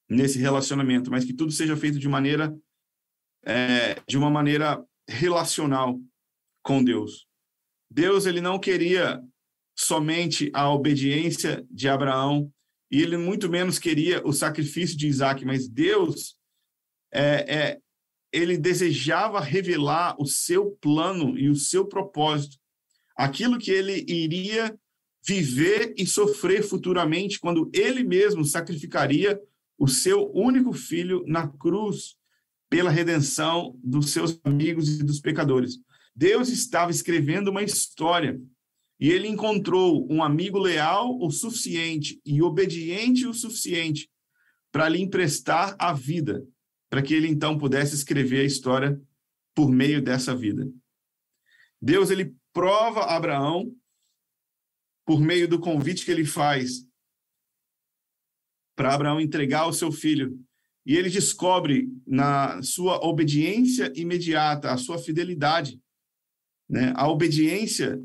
nesse relacionamento, mas que tudo seja feito de maneira é, de uma maneira relacional com Deus. Deus ele não queria somente a obediência de Abraão e ele muito menos queria o sacrifício de Isaac, mas Deus é, é, ele desejava revelar o seu plano e o seu propósito, aquilo que ele iria viver e sofrer futuramente quando ele mesmo sacrificaria o seu único filho na cruz pela redenção dos seus amigos e dos pecadores. Deus estava escrevendo uma história e ele encontrou um amigo leal o suficiente e obediente o suficiente para lhe emprestar a vida, para que ele então pudesse escrever a história por meio dessa vida. Deus ele prova Abraão por meio do convite que ele faz para Abraão entregar o seu filho. E ele descobre na sua obediência imediata, a sua fidelidade. Né? A obediência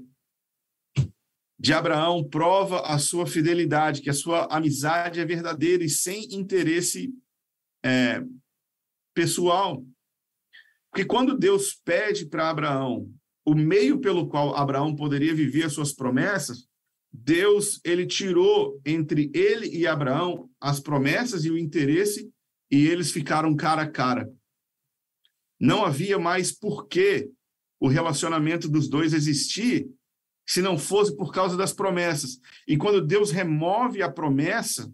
de Abraão prova a sua fidelidade, que a sua amizade é verdadeira e sem interesse é, pessoal. Porque quando Deus pede para Abraão o meio pelo qual Abraão poderia viver as suas promessas, Deus ele tirou entre ele e Abraão as promessas e o interesse e eles ficaram cara a cara. Não havia mais porquê o relacionamento dos dois existir se não fosse por causa das promessas. E quando Deus remove a promessa,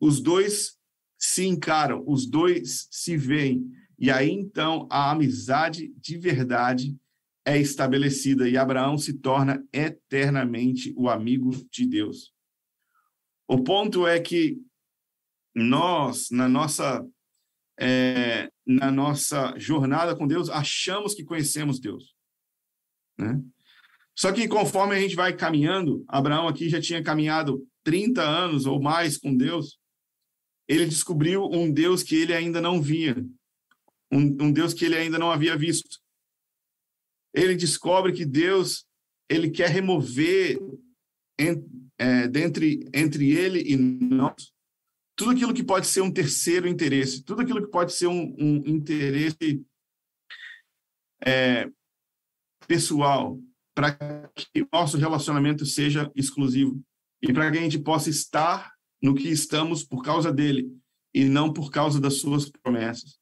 os dois se encaram, os dois se veem. E aí então a amizade de verdade é estabelecida e Abraão se torna eternamente o amigo de Deus. O ponto é que nós, na nossa é, na nossa jornada com Deus, achamos que conhecemos Deus. Né? Só que conforme a gente vai caminhando, Abraão aqui já tinha caminhado 30 anos ou mais com Deus, ele descobriu um Deus que ele ainda não via, um, um Deus que ele ainda não havia visto. Ele descobre que Deus ele quer remover en, é, dentre, entre ele e nós tudo aquilo que pode ser um terceiro interesse, tudo aquilo que pode ser um, um interesse é, pessoal, para que nosso relacionamento seja exclusivo e para que a gente possa estar no que estamos por causa dele e não por causa das suas promessas.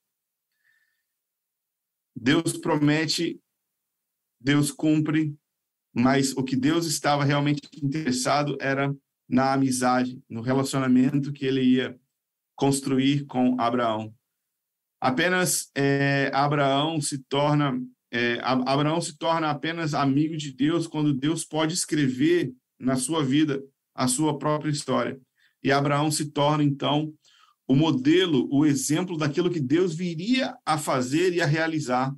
Deus promete, Deus cumpre, mas o que Deus estava realmente interessado era na amizade, no relacionamento que ele ia construir com Abraão. Apenas é, Abraão se torna é, Abraão se torna apenas amigo de Deus quando Deus pode escrever na sua vida a sua própria história. E Abraão se torna então o modelo, o exemplo daquilo que Deus viria a fazer e a realizar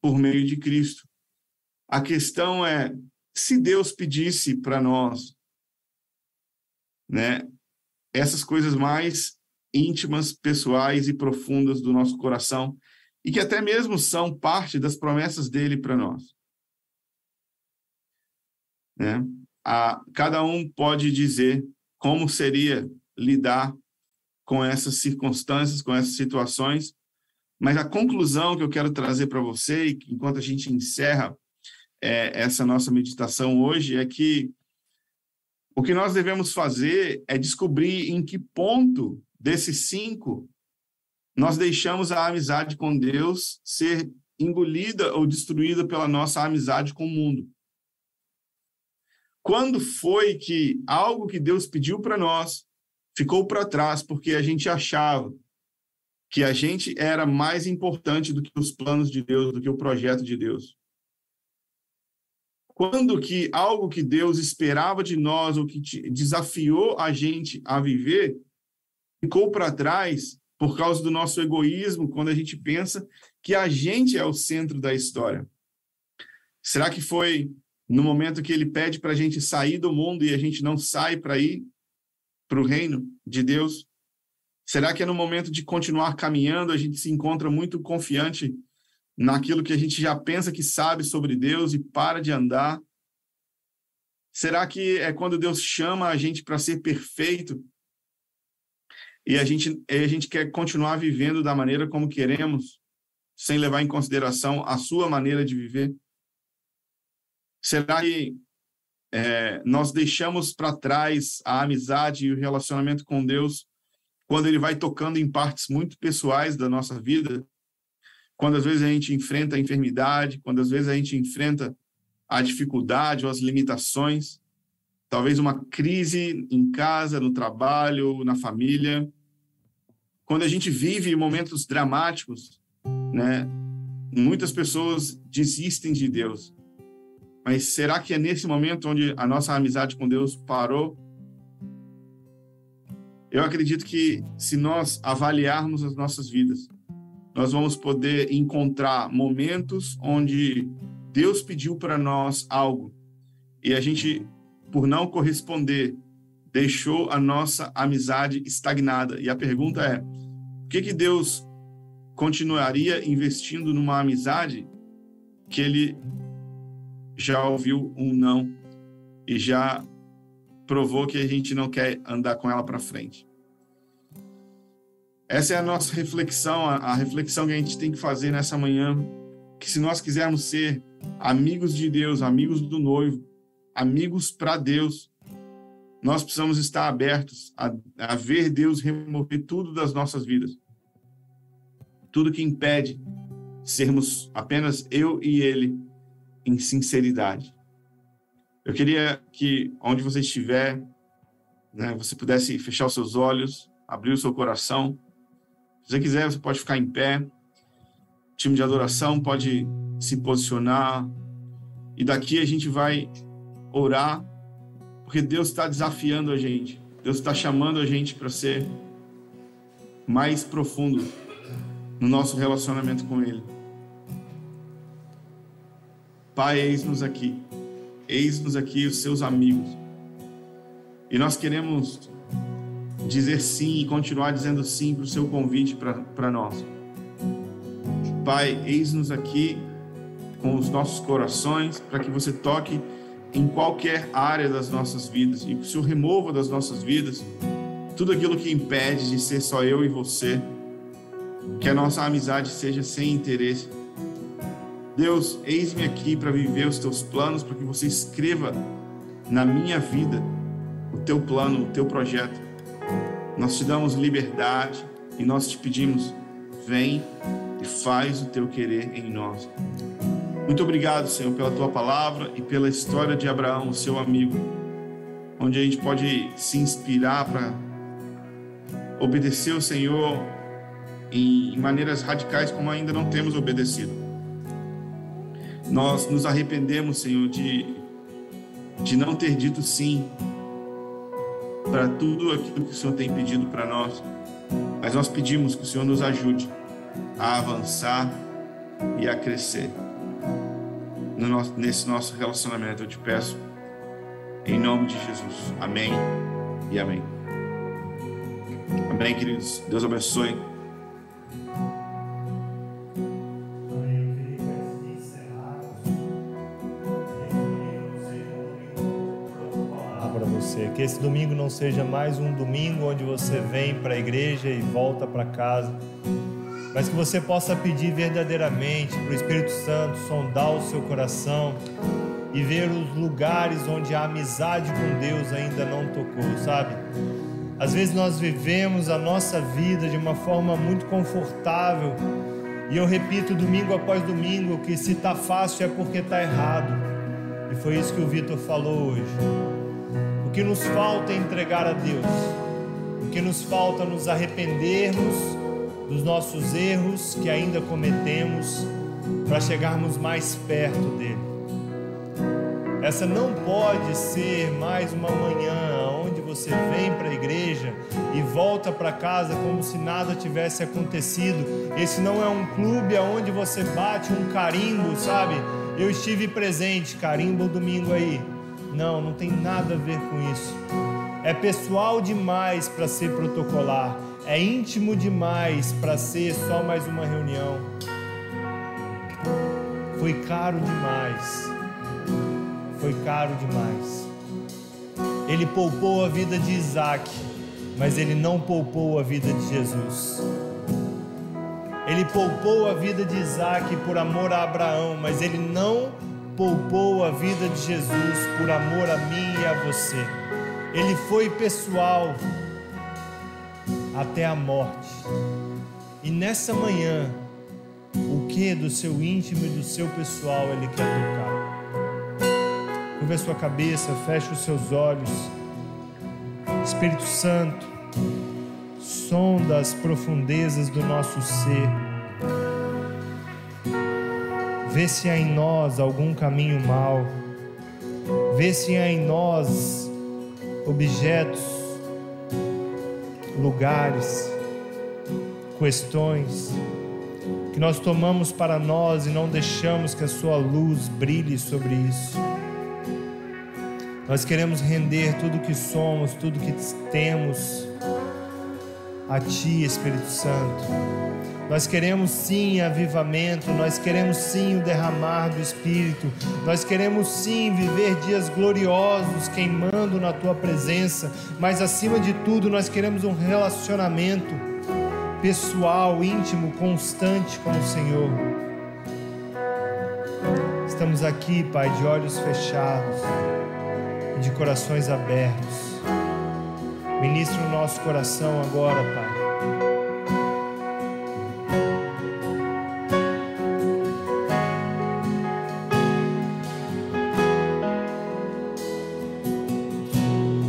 por meio de Cristo. A questão é, se Deus pedisse para nós né? Essas coisas mais íntimas, pessoais e profundas do nosso coração e que até mesmo são parte das promessas dele para nós. Né? A, cada um pode dizer como seria lidar com essas circunstâncias, com essas situações, mas a conclusão que eu quero trazer para você, enquanto a gente encerra é, essa nossa meditação hoje, é que o que nós devemos fazer é descobrir em que ponto desses cinco nós deixamos a amizade com Deus ser engolida ou destruída pela nossa amizade com o mundo. Quando foi que algo que Deus pediu para nós ficou para trás porque a gente achava que a gente era mais importante do que os planos de Deus, do que o projeto de Deus? Quando que algo que Deus esperava de nós, ou que desafiou a gente a viver, ficou para trás por causa do nosso egoísmo, quando a gente pensa que a gente é o centro da história? Será que foi no momento que ele pede para a gente sair do mundo e a gente não sai para ir para o reino de Deus? Será que é no momento de continuar caminhando a gente se encontra muito confiante naquilo que a gente já pensa que sabe sobre Deus e para de andar? Será que é quando Deus chama a gente para ser perfeito e a gente, a gente quer continuar vivendo da maneira como queremos, sem levar em consideração a sua maneira de viver? Será que é, nós deixamos para trás a amizade e o relacionamento com Deus quando Ele vai tocando em partes muito pessoais da nossa vida quando às vezes a gente enfrenta a enfermidade, quando às vezes a gente enfrenta a dificuldade ou as limitações, talvez uma crise em casa, no trabalho, na família. Quando a gente vive momentos dramáticos, né? Muitas pessoas desistem de Deus. Mas será que é nesse momento onde a nossa amizade com Deus parou? Eu acredito que se nós avaliarmos as nossas vidas, nós vamos poder encontrar momentos onde Deus pediu para nós algo e a gente, por não corresponder, deixou a nossa amizade estagnada. E a pergunta é: por que, que Deus continuaria investindo numa amizade que ele já ouviu um não e já provou que a gente não quer andar com ela para frente? Essa é a nossa reflexão, a, reflexão que a gente tem que fazer nessa manhã, que se nós quisermos ser amigos de Deus, amigos do noivo, amigos para Deus, nós precisamos estar abertos a, a, ver Deus remover tudo das nossas vidas. Tudo que impede sermos apenas eu e Ele em sinceridade. Eu queria que, onde você estiver, né, você pudesse fechar os seus olhos, abrir o seu coração se você quiser, você pode ficar em pé. time de adoração pode se posicionar. E daqui a gente vai orar, porque Deus está desafiando a gente. Deus está chamando a gente para ser mais profundo no nosso relacionamento com Ele. Pai, eis-nos aqui. Eis-nos aqui os seus amigos. E nós queremos dizer sim e continuar dizendo sim para o seu convite para nós. Pai, eis-nos aqui com os nossos corações para que você toque em qualquer área das nossas vidas e que o Senhor remova das nossas vidas tudo aquilo que impede de ser só eu e você, que a nossa amizade seja sem interesse. Deus, eis-me aqui para viver os teus planos, para que você escreva na minha vida o teu plano, o teu projeto. Nós te damos liberdade e nós te pedimos, vem e faz o teu querer em nós. Muito obrigado, Senhor, pela tua palavra e pela história de Abraão, o seu amigo, onde a gente pode se inspirar para obedecer o Senhor em maneiras radicais como ainda não temos obedecido. Nós nos arrependemos, Senhor, de, de não ter dito sim para tudo aquilo que o Senhor tem pedido para nós. Mas nós pedimos que o Senhor nos ajude a avançar e a crescer no nosso, nesse nosso relacionamento. Eu te peço, em nome de Jesus. Amém e amém. Amém, queridos. Deus abençoe. Que esse domingo não seja mais um domingo onde você vem para a igreja e volta para casa mas que você possa pedir verdadeiramente para o Espírito Santo sondar o seu coração e ver os lugares onde a amizade com Deus ainda não tocou, sabe? Às vezes nós vivemos a nossa vida de uma forma muito confortável e eu repito domingo após domingo que se tá fácil é porque tá errado. E foi isso que o Vitor falou hoje. Que nos falta entregar a Deus. O que nos falta nos arrependermos dos nossos erros que ainda cometemos para chegarmos mais perto dele. Essa não pode ser mais uma manhã onde você vem para a igreja e volta para casa como se nada tivesse acontecido. Esse não é um clube onde você bate um carimbo, sabe? Eu estive presente, carimbo domingo aí. Não, não tem nada a ver com isso. É pessoal demais para ser protocolar é íntimo demais para ser só mais uma reunião. Foi caro demais. Foi caro demais. Ele poupou a vida de Isaac, mas ele não poupou a vida de Jesus. Ele poupou a vida de Isaac por amor a Abraão, mas ele não poupou a vida de Jesus por amor a mim e a você. Ele foi pessoal, até a morte. E nessa manhã, o que do seu íntimo e do seu pessoal ele quer tocar? Curva a sua cabeça, feche os seus olhos. Espírito Santo, sonda as profundezas do nosso ser. Vê se há em nós algum caminho mau. Vê se há em nós objetos lugares, questões que nós tomamos para nós e não deixamos que a Sua luz brilhe sobre isso. Nós queremos render tudo que somos, tudo que temos a Ti, Espírito Santo. Nós queremos sim avivamento, nós queremos sim o derramar do Espírito, nós queremos sim viver dias gloriosos queimando na Tua presença, mas acima de tudo nós queremos um relacionamento pessoal, íntimo, constante com o Senhor. Estamos aqui, Pai, de olhos fechados de corações abertos. Ministra o nosso coração agora, Pai